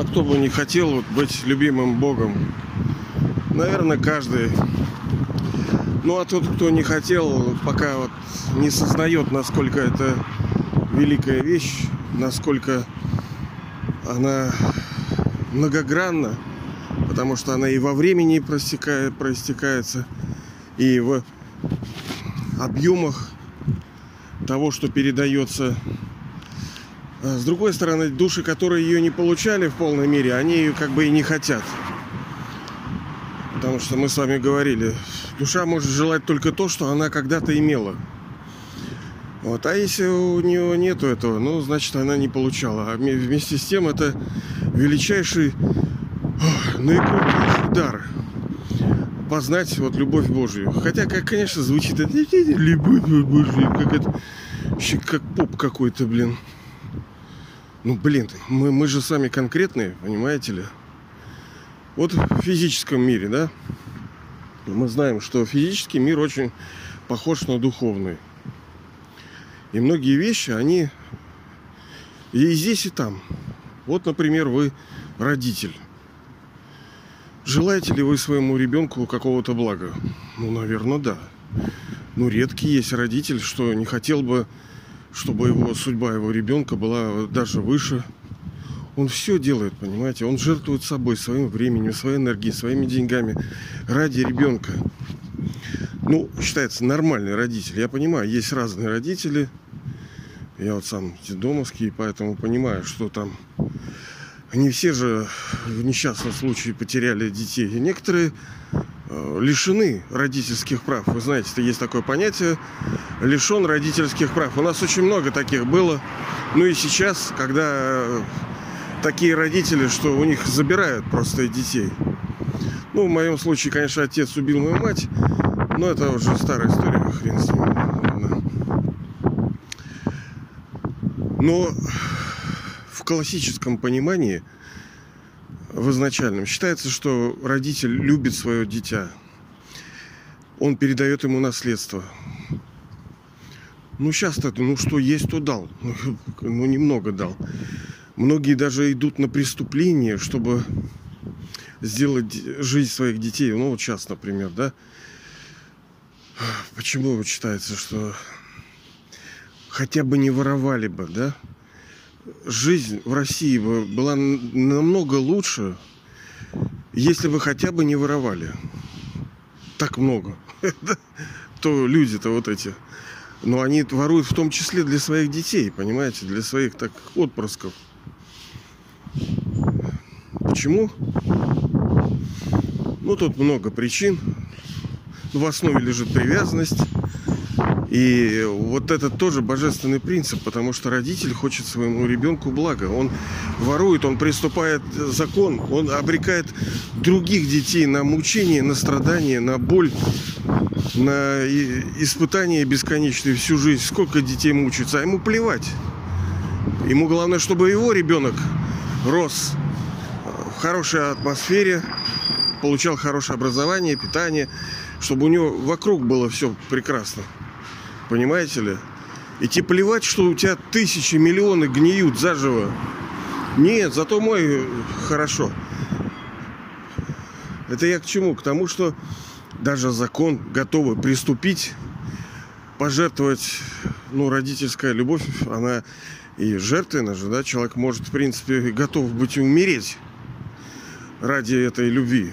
а кто бы не хотел вот быть любимым Богом? Наверное, каждый. Ну а тот, кто не хотел, пока вот не сознает, насколько это великая вещь, насколько она многогранна, потому что она и во времени простекает, простекается, и в объемах того, что передается. А с другой стороны, души, которые ее не получали в полной мере, они ее как бы и не хотят. Потому что мы с вами говорили, душа может желать только то, что она когда-то имела. Вот. А если у нее нету этого, ну, значит, она не получала. А вместе с тем это величайший, наикрутейший дар познать вот любовь Божию. Хотя, как, конечно, звучит это любовь Божию, как это, как поп какой-то, блин. Ну, блин, мы, мы же сами конкретные, понимаете ли? Вот в физическом мире, да, мы знаем, что физический мир очень похож на духовный. И многие вещи, они и здесь, и там. Вот, например, вы родитель. Желаете ли вы своему ребенку какого-то блага? Ну, наверное, да. Ну, редкий есть родитель, что не хотел бы, чтобы его судьба его ребенка была даже выше. Он все делает, понимаете? Он жертвует собой, своим временем, своей энергией, своими деньгами ради ребенка. Ну, считается нормальный родитель. Я понимаю, есть разные родители. Я вот сам домовский, поэтому понимаю, что там не все же в несчастном случае потеряли детей. И некоторые лишены родительских прав. Вы знаете, есть такое понятие лишен родительских прав. У нас очень много таких было. Ну и сейчас, когда такие родители, что у них забирают просто детей. Ну, в моем случае, конечно, отец убил мою мать, но это уже старая история, хрен с ним. Но в классическом понимании, в изначальном, считается, что родитель любит свое дитя. Он передает ему наследство. Ну, сейчас-то, ну, что есть, то дал. Ну, немного дал. Многие даже идут на преступление, чтобы сделать жизнь своих детей. Ну, вот сейчас, например, да. Почему считается, что хотя бы не воровали бы, да? Жизнь в России была намного лучше, если бы хотя бы не воровали. Так много. То люди-то вот эти. Но они воруют в том числе для своих детей, понимаете, для своих так отпрысков. Почему? Ну, тут много причин. В основе лежит привязанность. И вот это тоже божественный принцип, потому что родитель хочет своему ребенку блага. Он ворует, он приступает закон, он обрекает других детей на мучение, на страдания, на боль, на испытания бесконечные всю жизнь. Сколько детей мучаются, а ему плевать. Ему главное, чтобы его ребенок рос в хорошей атмосфере, получал хорошее образование, питание, чтобы у него вокруг было все прекрасно. Понимаете ли? И тебе плевать, что у тебя тысячи, миллионы гниют заживо. Нет, зато мой хорошо. Это я к чему? К тому, что даже закон готовы приступить, пожертвовать, ну, родительская любовь, она и жертвенна же, да, человек может, в принципе, готов быть и умереть ради этой любви.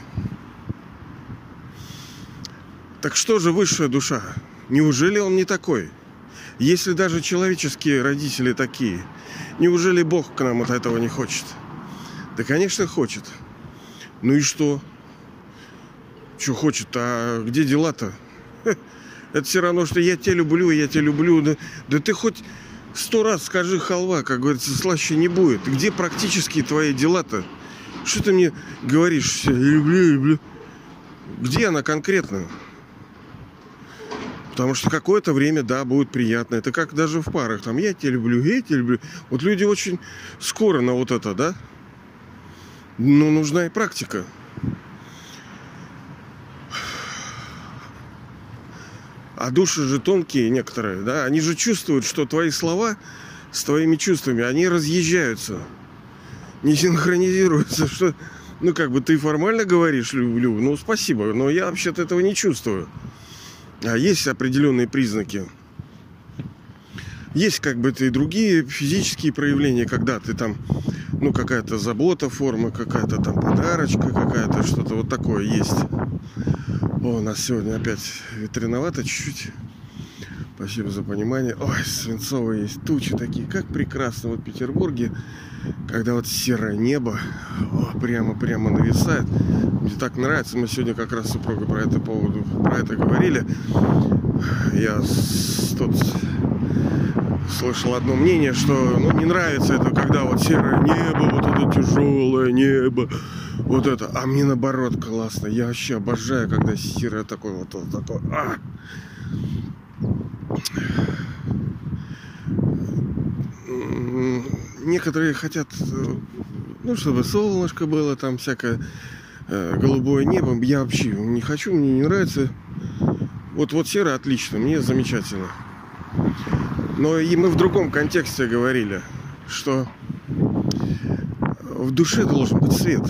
Так что же высшая душа? Неужели он не такой? Если даже человеческие родители такие, неужели Бог к нам от этого не хочет? Да, конечно, хочет. Ну и что? Что хочет? А где дела-то? Это все равно, что я тебя люблю, я тебя люблю. Да, да ты хоть сто раз скажи халва, как говорится, слаще не будет. Где практически твои дела-то? Что ты мне говоришь? Я люблю, люблю. Где она конкретно? Потому что какое-то время, да, будет приятно. Это как даже в парах. Там я тебя люблю, я тебя люблю. Вот люди очень скоро на вот это, да? Но нужна и практика. А души же тонкие некоторые, да? Они же чувствуют, что твои слова с твоими чувствами, они разъезжаются. не синхронизируется, что, ну, как бы ты формально говоришь люблю, ну, спасибо, но я вообще-то этого не чувствую. А есть определенные признаки. Есть как бы и другие физические проявления, когда ты там, ну, какая-то забота, форма, какая-то там подарочка, какая-то что-то вот такое есть. О, у нас сегодня опять ветреновато чуть-чуть. Спасибо за понимание. Ой, свинцовые есть тучи такие. Как прекрасно вот в Петербурге, когда вот серое небо прямо-прямо нависает. Мне так нравится. Мы сегодня как раз с супругой про это поводу, про это говорили. Я тут слышал одно мнение, что ну, не нравится это, когда вот серое небо, вот это тяжелое небо, вот это. А мне наоборот классно. Я вообще обожаю, когда серое такое вот, вот такое. А! Некоторые хотят, э, ну, чтобы солнышко было, там всякое э, голубое небо. Я вообще не хочу, мне не нравится. Вот, вот серо отлично, мне замечательно. Но и мы в другом контексте говорили, что в душе должен быть свет.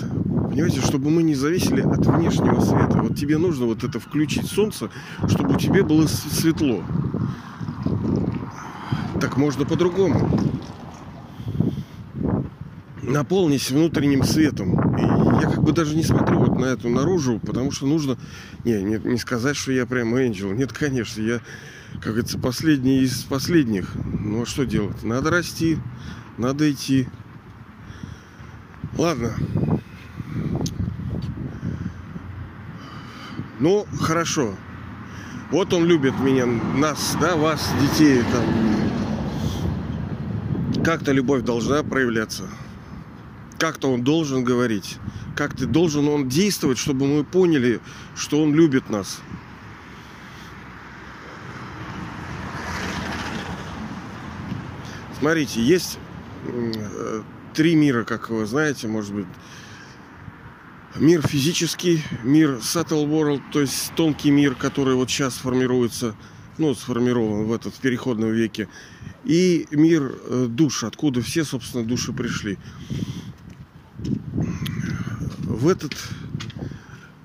Понимаете, чтобы мы не зависели от внешнего света. Вот тебе нужно вот это включить солнце, чтобы у тебя было светло. Так можно по-другому наполнись внутренним светом. И я как бы даже не смотрю вот на эту наружу, потому что нужно... Не, не, не сказать, что я прям ангел. Нет, конечно, я, как говорится, последний из последних. Ну а что делать? Надо расти, надо идти. Ладно. Ну, хорошо. Вот он любит меня, нас, да, вас, детей, там. Как-то любовь должна проявляться как-то он должен говорить, как ты должен он действовать, чтобы мы поняли, что он любит нас. Смотрите, есть э, три мира, как вы знаете, может быть. Мир физический, мир subtle world, то есть тонкий мир, который вот сейчас формируется, ну, сформирован в этот переходном веке. И мир э, душ, откуда все, собственно, души пришли в этот,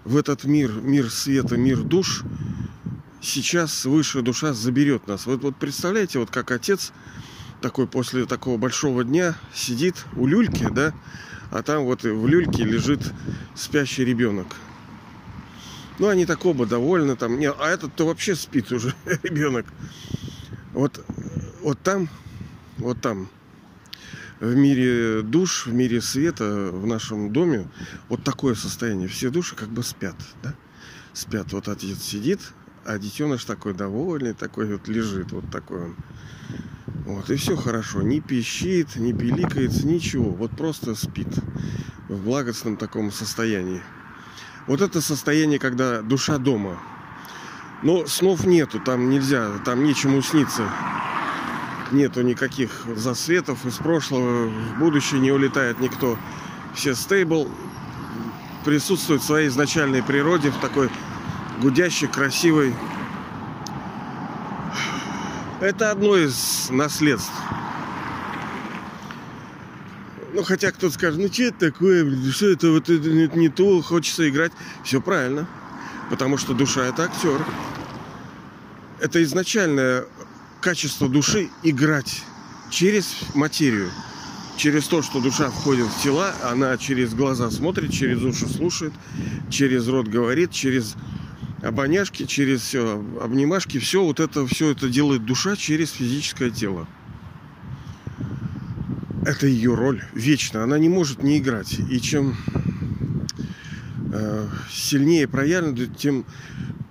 в этот мир, мир света, мир душ, сейчас высшая душа заберет нас. Вот, вот представляете, вот как отец такой после такого большого дня сидит у люльки, да, а там вот в люльке лежит спящий ребенок. Ну, они так оба довольны, там, не, а этот-то вообще спит уже, ребенок. Вот, вот там, вот там в мире душ, в мире света, в нашем доме вот такое состояние. Все души как бы спят, да? Спят. Вот отец сидит, а детеныш такой довольный, такой вот лежит, вот такой он. Вот, и все хорошо. Не пищит, не пиликается, ничего. Вот просто спит в благостном таком состоянии. Вот это состояние, когда душа дома. Но снов нету, там нельзя, там нечему сниться нету никаких засветов из прошлого, в будущее не улетает никто. Все стейбл, присутствует в своей изначальной природе, в такой гудящей, красивой. Это одно из наследств. Ну, хотя кто-то скажет, ну что это такое, что это вот это не то, хочется играть. Все правильно. Потому что душа это актер. Это изначальная качество души играть через материю. Через то, что душа входит в тела, она через глаза смотрит, через уши слушает, через рот говорит, через обоняшки, через все, обнимашки, все вот это, все это делает душа через физическое тело. Это ее роль вечно, она не может не играть. И чем э, сильнее проявлена, тем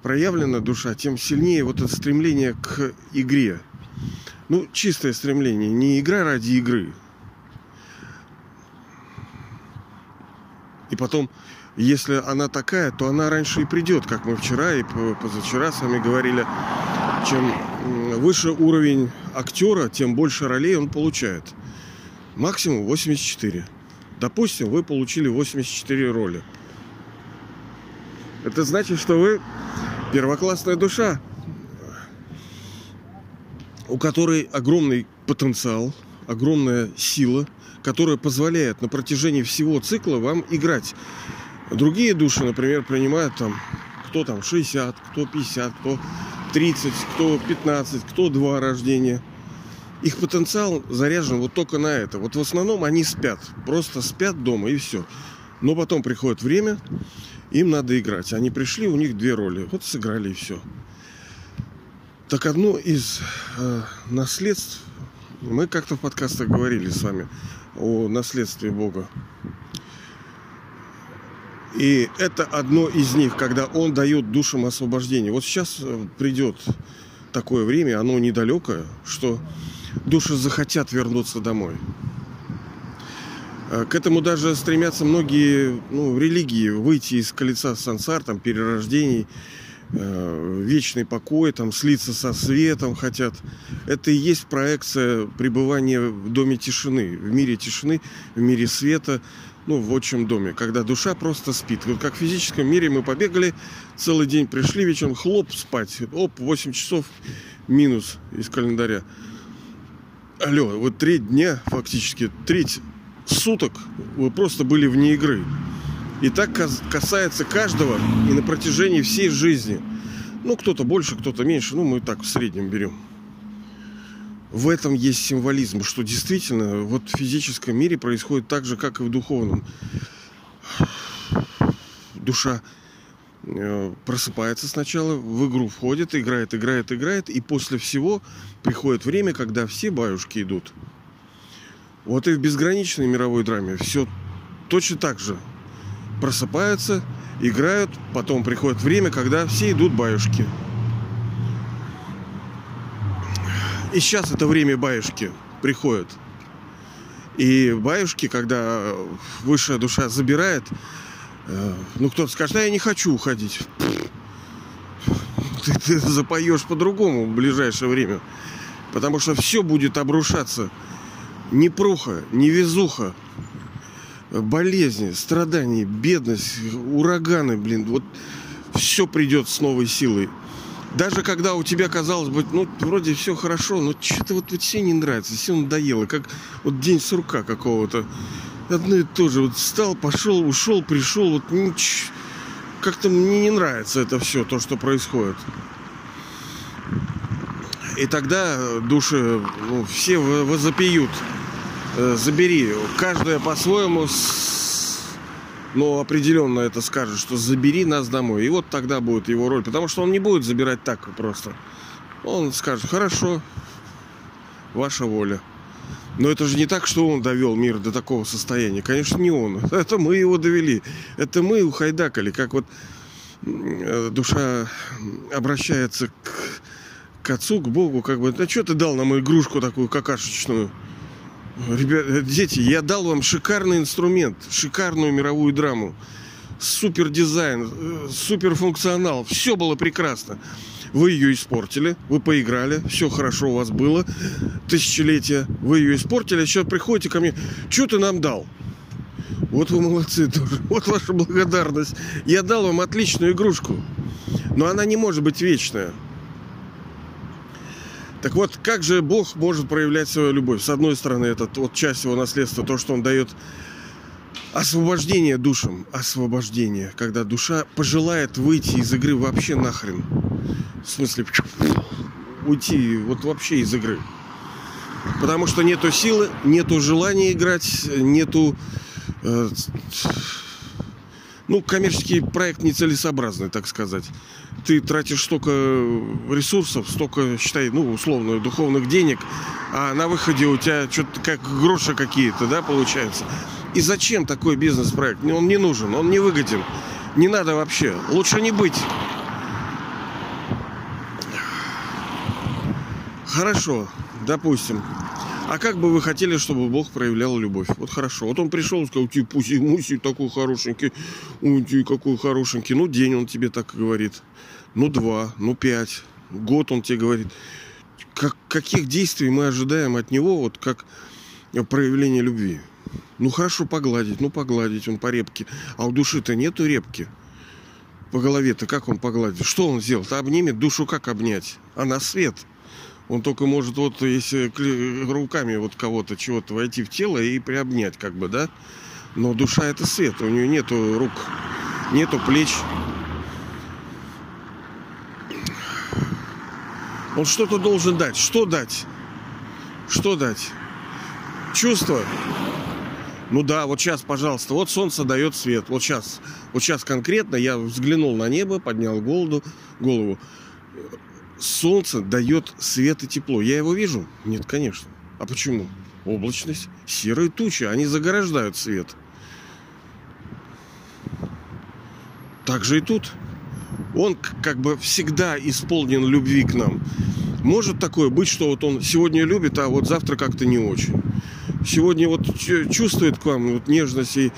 проявлена душа, тем сильнее вот это стремление к игре. Ну, чистое стремление, не игра ради игры. И потом, если она такая, то она раньше и придет, как мы вчера и позавчера с вами говорили. Чем выше уровень актера, тем больше ролей он получает. Максимум 84. Допустим, вы получили 84 роли. Это значит, что вы первоклассная душа, у которой огромный потенциал, огромная сила, которая позволяет на протяжении всего цикла вам играть. Другие души, например, принимают там кто там 60, кто 50, кто 30, кто 15, кто 2 рождения. Их потенциал заряжен вот только на это. Вот в основном они спят. Просто спят дома и все. Но потом приходит время, им надо играть. Они пришли, у них две роли. Вот сыграли и все. Так одно из э, наследств, мы как-то в подкастах говорили с вами о наследстве Бога. И это одно из них, когда Он дает душам освобождение. Вот сейчас э, придет такое время, оно недалекое, что души захотят вернуться домой. Э, к этому даже стремятся многие ну, религии, выйти из колеса сансар, там, перерождений, э, вечный покой, там, слиться со светом хотят. Это и есть проекция пребывания в доме тишины, в мире тишины, в мире света, ну, в отчим доме, когда душа просто спит. Вот как в физическом мире мы побегали, целый день пришли вечером, хлоп, спать. Оп, 8 часов минус из календаря. Алло, вот треть дня, фактически, треть суток вы просто были вне игры. И так касается каждого и на протяжении всей жизни. Ну, кто-то больше, кто-то меньше. Ну, мы так в среднем берем в этом есть символизм, что действительно вот в физическом мире происходит так же, как и в духовном. Душа просыпается сначала, в игру входит, играет, играет, играет, и после всего приходит время, когда все баюшки идут. Вот и в безграничной мировой драме все точно так же. Просыпаются, играют, потом приходит время, когда все идут баюшки. И сейчас это время баюшки приходит. И баюшки, когда высшая душа забирает, э, ну кто-то скажет, а я не хочу уходить. Ты, ты запоешь по-другому в ближайшее время. Потому что все будет обрушаться. Непруха, невезуха, болезни, страдания, бедность, ураганы, блин. Вот все придет с новой силой даже когда у тебя, казалось бы, ну, вроде все хорошо, но что-то вот, вот все не нравится, все надоело, как вот день сурка какого-то. Одно и то же. Вот встал, пошел, ушел, пришел, вот нич... как-то мне не нравится это все, то, что происходит. И тогда души, ну, все возопьют. Э, забери. Каждая по-своему но определенно это скажет, что забери нас домой. И вот тогда будет его роль. Потому что он не будет забирать так просто. Он скажет, хорошо, ваша воля. Но это же не так, что он довел мир до такого состояния. Конечно, не он. Это мы его довели. Это мы ухайдакали. Как вот э, душа обращается к, к отцу, к Богу, как бы, да что ты дал нам игрушку такую какашечную? Ребят, дети, я дал вам шикарный инструмент, шикарную мировую драму. Супер дизайн, э, супер функционал. Все было прекрасно. Вы ее испортили, вы поиграли, все хорошо у вас было. Тысячелетия, вы ее испортили, а сейчас приходите ко мне. Что ты нам дал? Вот вы молодцы тоже. Вот ваша благодарность. Я дал вам отличную игрушку. Но она не может быть вечная. Так вот, как же Бог может проявлять свою любовь? С одной стороны, это вот часть его наследства, то, что он дает освобождение душам. Освобождение, когда душа пожелает выйти из игры вообще нахрен. В смысле, уйти вот вообще из игры. Потому что нету силы, нету желания играть, нету э, ну, коммерческий проект нецелесообразный, так сказать. Ты тратишь столько ресурсов, столько, считай, ну, условно, духовных денег, а на выходе у тебя что-то как гроши какие-то, да, получается. И зачем такой бизнес-проект? Он не нужен, он не выгоден. Не надо вообще. Лучше не быть. Хорошо, допустим. А как бы вы хотели, чтобы Бог проявлял любовь? Вот хорошо. Вот он пришел сказал, ты пуси муси такой хорошенький, ой, ты какой хорошенький. Ну, день он тебе так говорит. Ну, два, ну, пять. Год он тебе говорит. Как, каких действий мы ожидаем от него, вот как проявление любви? Ну, хорошо погладить, ну, погладить он по репке. А у души-то нету репки. По голове-то как он погладит? Что он сделал? Обнимет душу как обнять? А на свет – Он только может вот если руками вот кого-то чего-то войти в тело и приобнять, как бы, да? Но душа это свет, у нее нету рук, нету плеч. Он что-то должен дать. Что дать? Что дать? Чувство. Ну да, вот сейчас, пожалуйста, вот солнце дает свет. Вот сейчас, вот сейчас конкретно я взглянул на небо, поднял голову, голову. Солнце дает свет и тепло. Я его вижу? Нет, конечно. А почему? Облачность, серые тучи, они заграждают свет. Так же и тут. Он как бы всегда исполнен любви к нам. Может такое быть, что вот он сегодня любит, а вот завтра как-то не очень. Сегодня вот чувствует к вам вот нежность и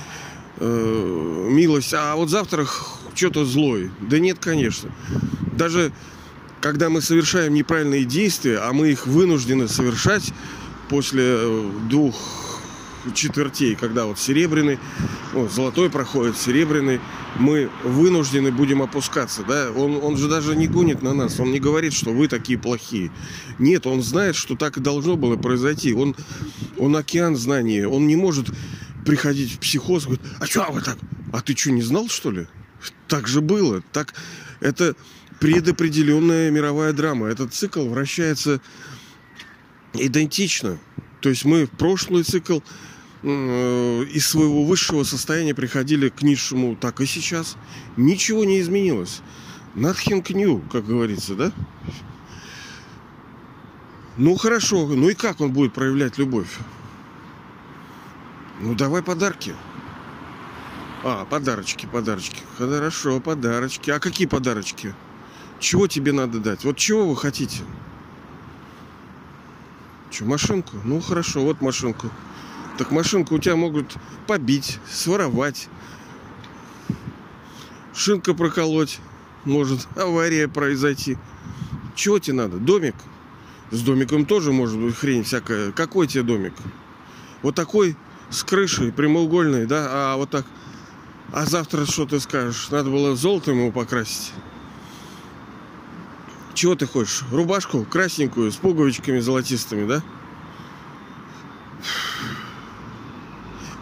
э, милость, а вот завтра что-то злой. Да нет, конечно. Даже когда мы совершаем неправильные действия, а мы их вынуждены совершать после э, двух четвертей, когда вот серебряный, ну, золотой проходит, серебряный, мы вынуждены будем опускаться, да, он, он же даже не гонит на нас, он не говорит, что вы такие плохие. Нет, он знает, что так и должно было произойти. Он, он океан знаний, он не может приходить в психоз, говорит, а что вы так? А ты что, не знал, что ли? Так же было. Так, это предопределенная мировая драма. Этот цикл вращается идентично. То есть мы в прошлый цикл Э, из своего высшего состояния приходили к низшему, так и сейчас. Ничего не изменилось. Nothing new, как говорится, да? Ну хорошо, ну и как он будет проявлять любовь? Ну давай подарки. А, подарочки, подарочки. Хорошо, подарочки. А какие подарочки? Чего тебе надо дать? Вот чего вы хотите? Че, машинку? Ну хорошо, вот машинку. Так машинку у тебя могут побить, своровать, шинка проколоть, может авария произойти. Чего тебе надо? Домик? С домиком тоже может быть хрень всякая. Какой тебе домик? Вот такой с крышей, прямоугольный, да? А вот так. А завтра что ты скажешь? Надо было золотом его покрасить. Чего ты хочешь? Рубашку красненькую с пуговичками золотистыми, да?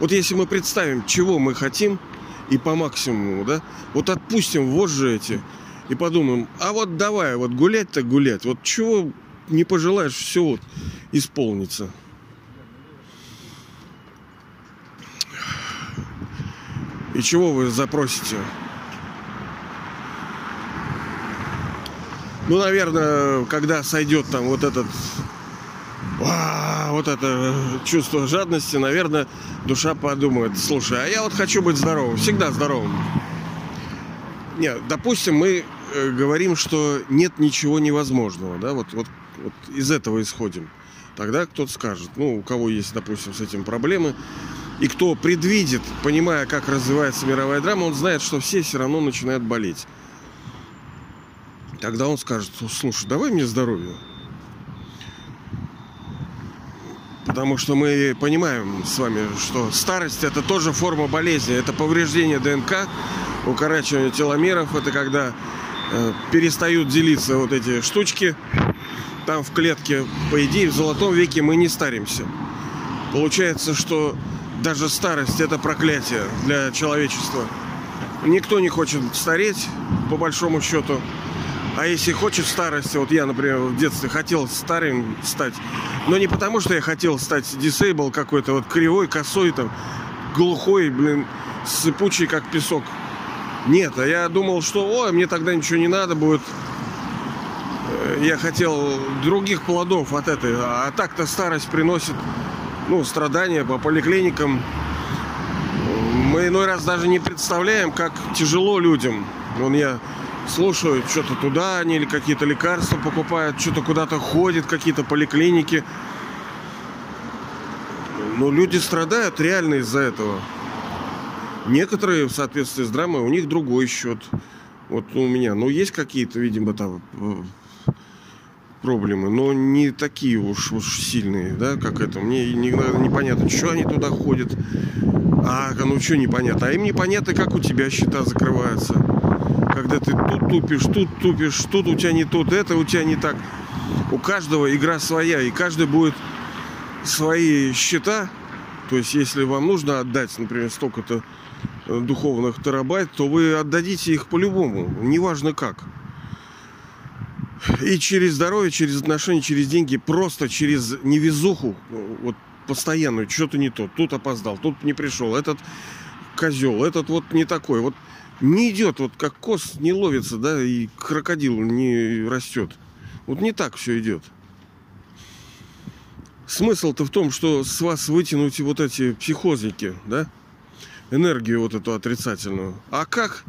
Вот если мы представим, чего мы хотим, и по максимуму, да, вот отпустим вожжи эти и подумаем, а вот давай, вот гулять-то гулять, вот чего не пожелаешь, все вот исполнится. И чего вы запросите? Ну, наверное, когда сойдет там вот этот вот это чувство жадности, наверное, душа подумает, слушай, а я вот хочу быть здоровым, всегда здоровым. Нет, допустим, мы э, говорим, что нет ничего невозможного, да, вот, вот, вот из этого исходим. Тогда кто-то скажет, ну, у кого есть, допустим, с этим проблемы, и кто предвидит, понимая, как развивается мировая драма, он знает, что все все равно начинают болеть. Тогда он скажет, слушай, давай мне здоровье. Потому что мы понимаем с вами, что старость это тоже форма болезни. Это повреждение ДНК, укорачивание теломеров. Это когда э, перестают делиться вот эти штучки там в клетке. По идее, в золотом веке мы не старимся. Получается, что даже старость это проклятие для человечества. Никто не хочет стареть, по большому счету. А если хочет старости, вот я, например, в детстве хотел старым стать, но не потому, что я хотел стать дисейбл какой-то, вот кривой, косой, там, глухой, блин, сыпучий, как песок. Нет, а я думал, что, ой, мне тогда ничего не надо будет. Э, я хотел других плодов от этой. А так-то старость приносит, ну, страдания по поликлиникам. Мы иной раз даже не представляем, как тяжело людям. Вон я слушают, что-то туда они или какие-то лекарства покупают, что-то куда-то ходят, какие-то поликлиники. Но люди страдают реально из-за этого. Некоторые, в соответствии с драмой, у них другой счет. Вот у меня, ну, есть какие-то, видимо, там э, проблемы, но не такие уж, уж сильные, да, как это. Мне никогда непонятно, что они туда ходят. А, ну что непонятно? А им непонятно, как у тебя счета закрываются когда ты тут тупишь, тут тупишь, тут у тебя не тут, это у тебя не так. у каждого игра своя, и каждый будет свои счета. То есть, если вам нужно отдать, например, столько-то э, духовных терабайт, то вы отдадите их по-любому, неважно как. И через здоровье, через отношения, через деньги, просто через невезуху, вот постоянную, что-то не то, тут опоздал, тут не пришел, этот козел, этот вот не такой. Вот не идет, вот как кос не ловится, да, и крокодил не растет. Вот не так все идет. Смысл-то в том, что с вас вытянуть вот эти психозники, да, энергию вот эту отрицательную. А как?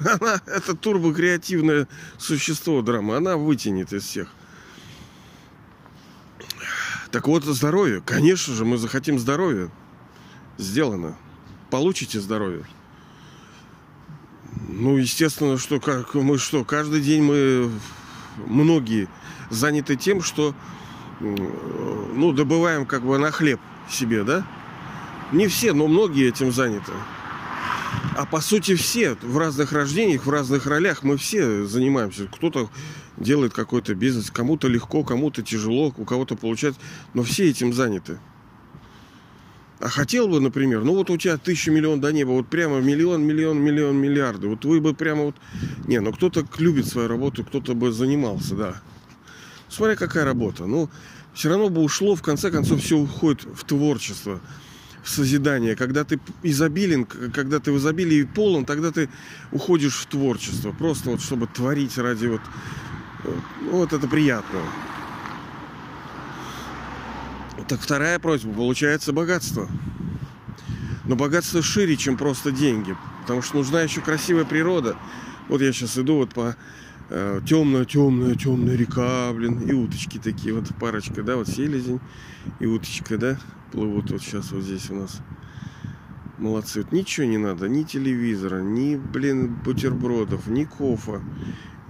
Она, это турбокреативное существо драма, она вытянет из всех. Так вот, здоровье. Конечно же, мы захотим здоровья. Сделано. Получите здоровье. Ну, естественно, что как мы что, каждый день мы многие заняты тем, что ну, добываем как бы на хлеб себе, да? Не все, но многие этим заняты. А по сути все в разных рождениях, в разных ролях мы все занимаемся. Кто-то делает какой-то бизнес, кому-то легко, кому-то тяжело, у кого-то получается, но все этим заняты. А хотел бы, например, ну вот у тебя тысяча миллион до неба, вот прямо миллион, миллион, миллион, миллиарды. Вот вы бы прямо вот... Не, ну кто-то любит свою работу, кто-то бы занимался, да. Смотря какая работа. Ну, все равно бы ушло, в конце концов, все уходит в творчество, в созидание. Когда ты изобилен, когда ты в изобилии полон, тогда ты уходишь в творчество. Просто вот, чтобы творить ради вот... Ну, вот это приятно. Так вторая просьба, получается богатство. Но богатство шире, чем просто деньги. Потому что нужна еще красивая природа. Вот я сейчас иду вот по э, темная, темная, темная река, блин, и уточки такие, вот парочка, да, вот селезень и уточка, да, плывут вот сейчас вот здесь у нас. Молодцы. Вот ничего не надо, ни телевизора, ни, блин, бутербродов, ни кофа,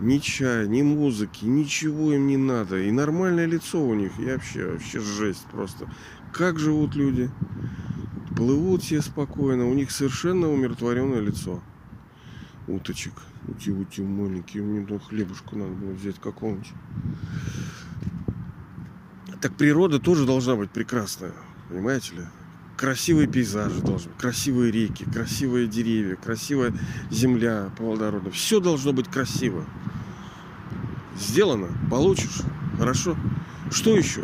ни чая, ни музыки, ничего им не надо. И нормальное лицо у них. И вообще, вообще жесть просто. Как живут люди? Плывут все спокойно. У них совершенно умиротворенное лицо. Уточек. Ути, ути, маленькие. Мне ну, хлебушку надо было взять какого-нибудь. Так природа тоже должна быть прекрасная. Понимаете ли? Красивые пейзажи должны быть, красивые реки, красивые деревья, красивая земля плодородная. Все должно быть красиво. Сделано, получишь. Хорошо. Что еще?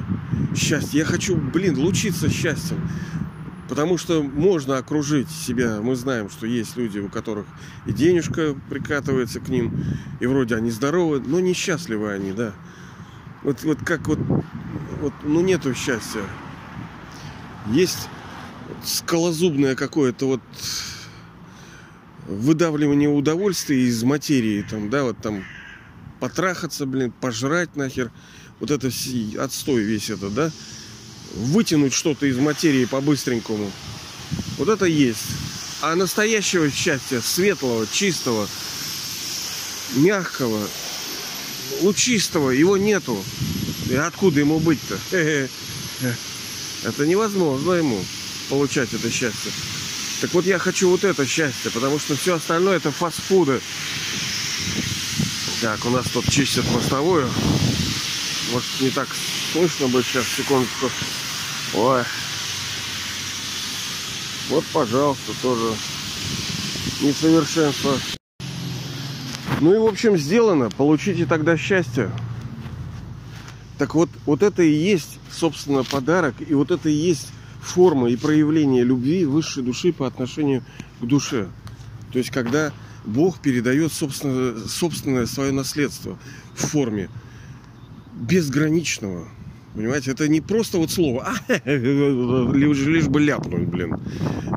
Счастье. Я хочу, блин, лучиться счастьем. Потому что можно окружить себя. Мы знаем, что есть люди, у которых и денежка прикатывается к ним, и вроде они здоровы, но несчастливы они, да. Вот, вот как вот, вот, ну нету счастья. Есть скалозубное какое-то вот выдавливание удовольствия из материи, там, да, вот там потрахаться, блин, пожрать нахер, вот это отстой весь это, да, вытянуть что-то из материи по-быстренькому. Вот это есть. А настоящего счастья, светлого, чистого, мягкого, лучистого, его нету. И откуда ему быть-то? Это невозможно ему получать это счастье. Так вот я хочу вот это счастье, потому что все остальное это фастфуды. Так, у нас тут чистят мостовую. Может не так слышно будет сейчас, секундочку. Ой. Вот, пожалуйста, тоже несовершенство. Ну и, в общем, сделано. Получите тогда счастье. Так вот, вот это и есть, собственно, подарок. И вот это и есть форма и проявление любви высшей души по отношению к душе. То есть, когда Бог передает собственное, собственное свое наследство в форме безграничного. Понимаете, это не просто вот слово, а, лишь, лишь бы ляпнуть, блин,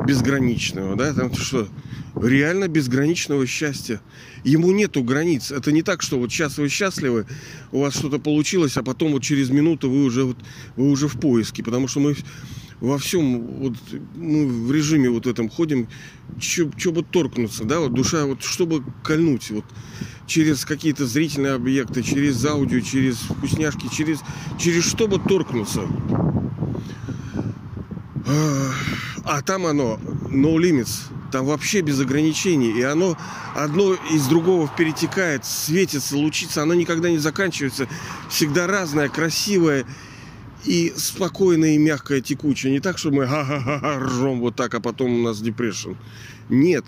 безграничного, да, там что, реально безграничного счастья. Ему нету границ. Это не так, что вот сейчас вы счастливы, у вас что-то получилось, а потом вот через минуту вы уже, вот, вы уже в поиске, потому что мы во всем вот, ну, в режиме вот этом ходим, чтобы торкнуться, да, вот душа, вот чтобы кольнуть, вот через какие-то зрительные объекты, через аудио, через вкусняшки, через, через чтобы торкнуться. А, а там оно, no limits, Там вообще без ограничений. И оно одно из другого перетекает, светится, лучится. Оно никогда не заканчивается. Всегда разное, красивое и спокойное, и мягкое, текучее. Не так, что мы ха-ха-ха ржем вот так, а потом у нас депрессион. Нет.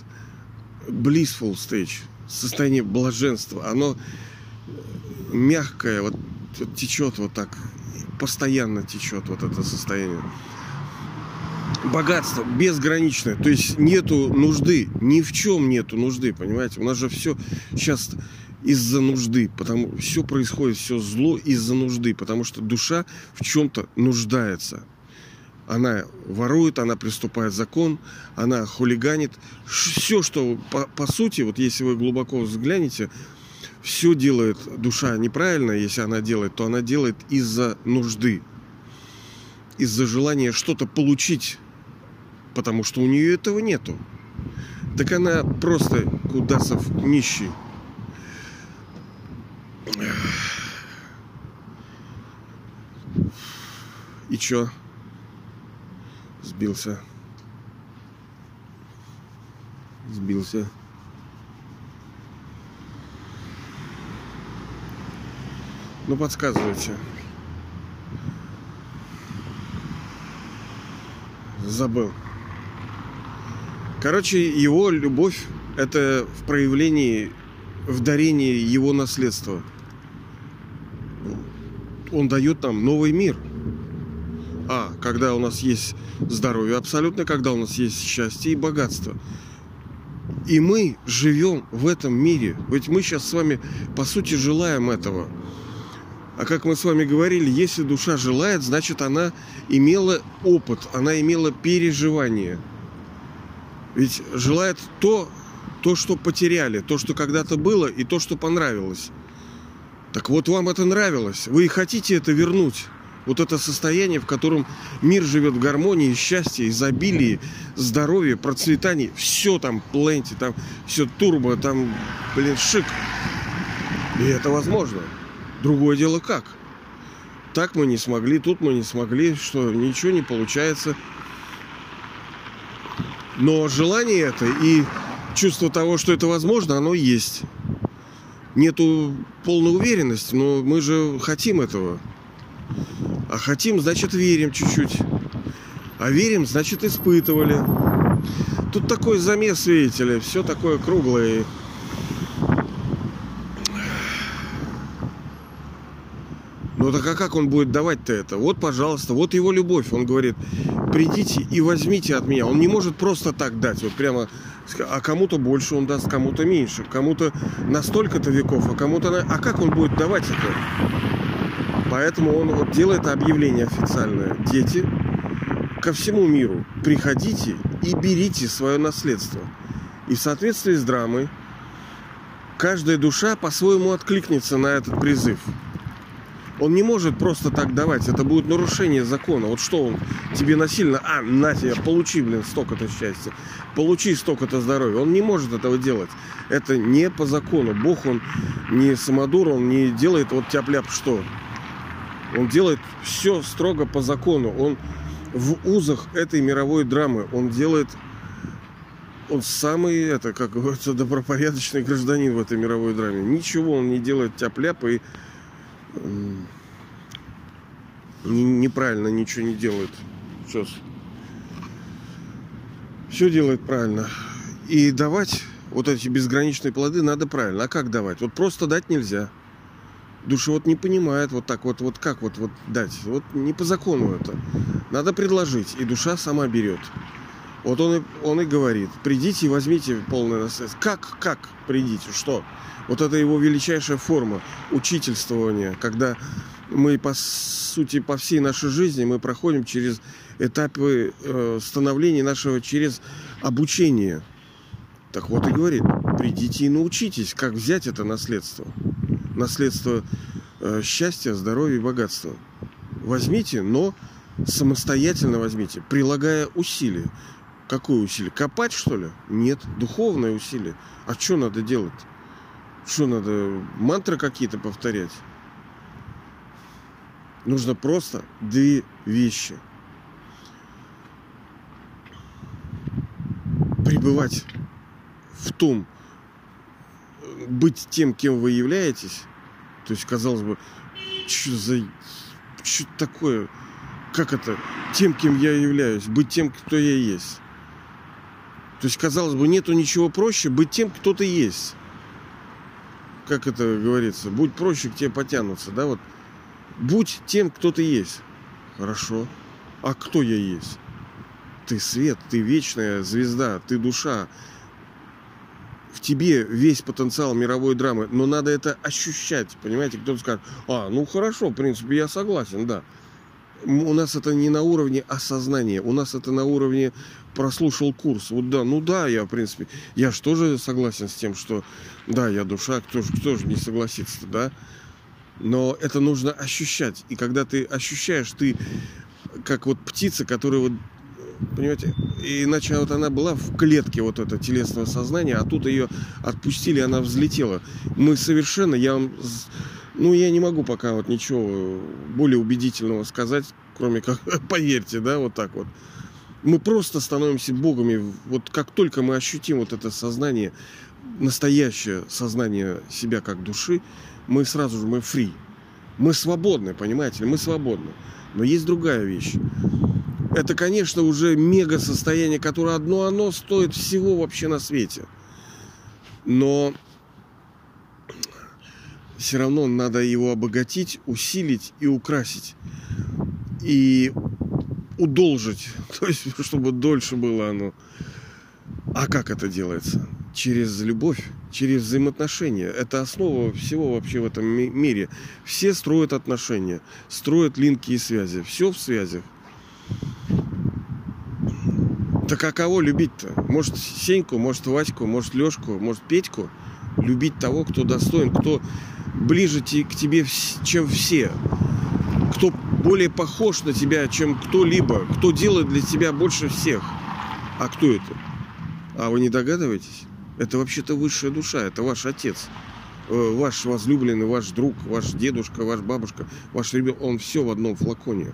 Blissful stage. Состояние блаженства. Оно мягкое, вот течет вот так. Постоянно течет вот это состояние богатство безграничное. То есть нету нужды, ни в чем нету нужды, понимаете? У нас же все сейчас из-за нужды, потому все происходит, все зло из-за нужды, потому что душа в чем-то нуждается. Она ворует, она приступает закон, она хулиганит. Все, что по, по сути, вот если вы глубоко взглянете, все делает душа неправильно, если она делает, то она делает из-за нужды, из-за желания что-то получить потому что у нее этого нету. Так она просто Кудасов нищий. И чё? Сбился. Сбился. Ну, подсказывайте. Забыл. Короче, его любовь – это в проявлении, в дарении его наследства. Он дает нам новый мир. А, когда у нас есть здоровье абсолютно, когда у нас есть счастье и богатство. И мы живем в этом мире. Ведь мы сейчас с вами, по сути, желаем этого. А как мы с вами говорили, если душа желает, значит она имела опыт, она имела переживание – ведь желает то, то, что потеряли, то, что когда-то было, и то, что понравилось. Так вот, вам это нравилось. Вы и хотите это вернуть. Вот это состояние, в котором мир живет в гармонии, счастье, изобилии, здоровье, процветании. Все там пленти, там все турбо, там, блин, шик. И это возможно. Другое дело как. Так мы не смогли, тут мы не смогли, что ничего не получается. Но желание это и чувство того, что это возможно, оно есть. Нету полной уверенности, но мы же хотим этого. А хотим, значит, верим чуть-чуть. А верим, значит, испытывали. Тут такой замес, видите ли, все такое круглое. Ну так а как он будет давать-то это? Вот, пожалуйста, вот его любовь. Он говорит, придите и возьмите от меня. Он не может просто так дать, вот прямо, а кому-то больше он даст, кому-то меньше, кому-то на столько-то веков, а кому-то на... А как он будет давать это? Поэтому он вот делает объявление официальное. Дети, ко всему миру приходите и берите свое наследство. И в соответствии с драмой каждая душа по-своему откликнется на этот призыв. Он не может просто так давать. Это будет нарушение закона. Вот что он тебе насильно... А, на тебя, получи, блин, столько-то счастья. Получи столько-то здоровья. Он не может этого делать. Это не по закону. Бог, он не самодур, он не делает вот тяп-ляп что. Он делает все строго по закону. Он в узах этой мировой драмы. Он делает... Он самый, это, как говорится, добропорядочный гражданин в этой мировой драме. Ничего он не делает тяп-ляп и неправильно ничего не делает. Сейчас. Все делает правильно. И давать вот эти безграничные плоды надо правильно. А как давать? Вот просто дать нельзя. Душа вот не понимает вот так вот, вот как вот, вот дать. Вот не по закону это. Надо предложить, и душа сама берет. Вот он и, он и говорит, придите и возьмите полное наследство. Как, как придите, что? Вот это его величайшая форма учительствования, когда мы, по сути, по всей нашей жизни мы проходим через этапы э, становления нашего, через обучение. Так вот и говорит, придите и научитесь, как взять это наследство. Наследство э, счастья, здоровья и богатства. Возьмите, но самостоятельно возьмите, прилагая усилия. Какое усилие? Копать, что ли? Нет, духовное усилие. А что надо делать? Что надо? Мантры какие-то повторять? Нужно просто две вещи. пребывать в том, быть тем, кем вы являетесь, то есть, казалось бы, что за... Что такое? Как это? Тем, кем я являюсь. Быть тем, кто я есть. То есть, казалось бы, нету ничего проще быть тем, кто ты есть. Как это говорится? Будь проще, к тебе потянутся, да? Вот. Будь тем, кто ты есть. Хорошо. А кто я есть? Ты свет, ты вечная звезда, ты душа, в тебе весь потенциал мировой драмы, но надо это ощущать, понимаете? Кто-то скажет, а, ну хорошо, в принципе, я согласен, да. У нас это не на уровне осознания, у нас это на уровне прослушал курс. Вот да, ну да, я, в принципе, я же тоже согласен с тем, что да, я душа, кто же, кто же не согласится, да? Но это нужно ощущать. И когда ты ощущаешь, ты как вот птица, которая вот Понимаете? Иначе вот она была в клетке вот это телесного сознания, а тут ее отпустили, она взлетела. Мы совершенно, я вам, ну я не могу пока вот ничего более убедительного сказать, кроме как, поверьте, да, вот так вот. Мы просто становимся богами. Вот как только мы ощутим вот это сознание, настоящее сознание себя как души, мы сразу же, мы фри. Мы свободны, понимаете, мы свободны. Но есть другая вещь это, конечно, уже мега состояние, которое одно оно стоит всего вообще на свете. Но все равно надо его обогатить, усилить и украсить. И удолжить, то есть, чтобы дольше было оно. А как это делается? Через любовь, через взаимоотношения. Это основа всего вообще в этом мире. Все строят отношения, строят линки и связи. Все в связях. Так а кого любить-то? Может Сеньку, может Ваську, может Лешку, может Петьку? Любить того, кто достоин, кто ближе к тебе, чем все. Кто более похож на тебя, чем кто-либо. Кто делает для тебя больше всех. А кто это? А вы не догадываетесь? Это вообще-то высшая душа, это ваш отец э, ваш возлюбленный, ваш друг, ваш дедушка, ваш бабушка, ваш ребенок, он все в одном флаконе.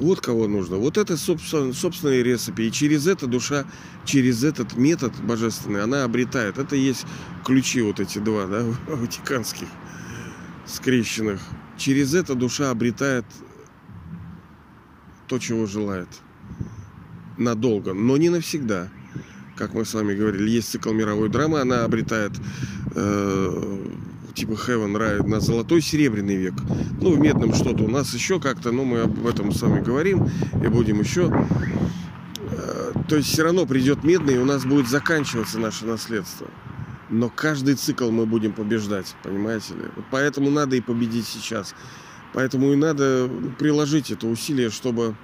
Вот кого нужно. Вот это собственные рецепи. И через это душа, через этот метод божественный, она обретает. Это есть ключи вот эти два, да, ватиканских, скрещенных. Через это душа обретает то, чего желает. Надолго, но не навсегда. Как мы с вами говорили, есть цикл мировой драмы, она обретает э, типа Heaven Ride на золотой серебряный век. Ну, в медном что-то у нас еще как-то, но мы об этом с вами говорим и будем еще. Э, то есть все равно придет медный, и у нас будет заканчиваться наше наследство. Но каждый цикл мы будем побеждать, понимаете ли? Вот поэтому надо и победить сейчас. Поэтому и надо приложить это усилие, чтобы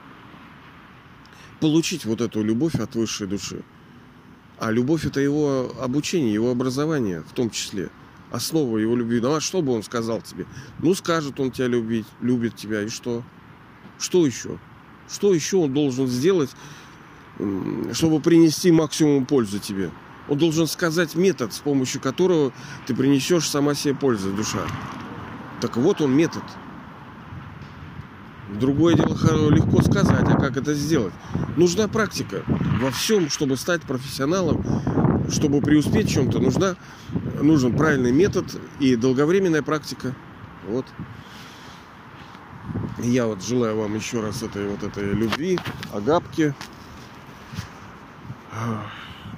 получить вот эту любовь от высшей души. А любовь это его обучение, его образование в том числе основа его любви. Ну а что бы он сказал тебе? Ну скажет он тебя любить, любит тебя, и что? Что еще? Что еще он должен сделать, чтобы принести максимум пользы тебе? Он должен сказать метод, с помощью которого ты принесешь сама себе пользу, душа. Так вот он метод. Другое дело легко сказать, а как это сделать? Нужна практика во всем, чтобы стать профессионалом, чтобы преуспеть в чем-то, нужна, нужен правильный метод и долговременная практика. Вот. Я вот желаю вам еще раз этой вот этой любви, агапки.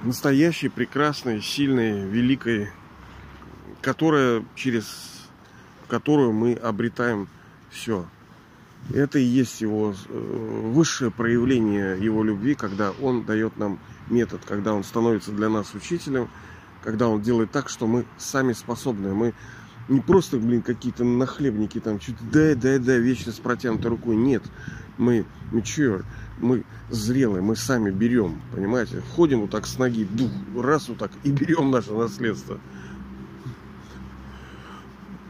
Настоящей, прекрасной, сильной, великой, которая через которую мы обретаем все. Это и есть его э, высшее проявление его любви, когда он дает нам метод, когда он становится для нас учителем, когда он делает так, что мы сами способны. Мы не просто, блин, какие-то нахлебники там, что-то дай, дай, дай, вечно с протянутой рукой. Нет, мы mature, мы зрелые, мы сами берем, понимаете? Ходим вот так с ноги, дух, раз вот так, и берем наше наследство.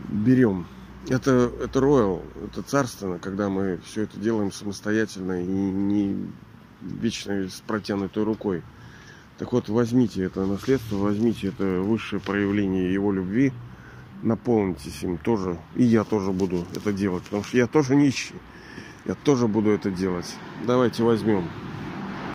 Берем. Это, это royal, это царственно, когда мы все это делаем самостоятельно и не вечно с протянутой рукой. Так вот, возьмите это наследство, возьмите это высшее проявление его любви, наполнитесь им тоже. И я тоже буду это делать, потому что я тоже нищий. Я тоже буду это делать. Давайте возьмем.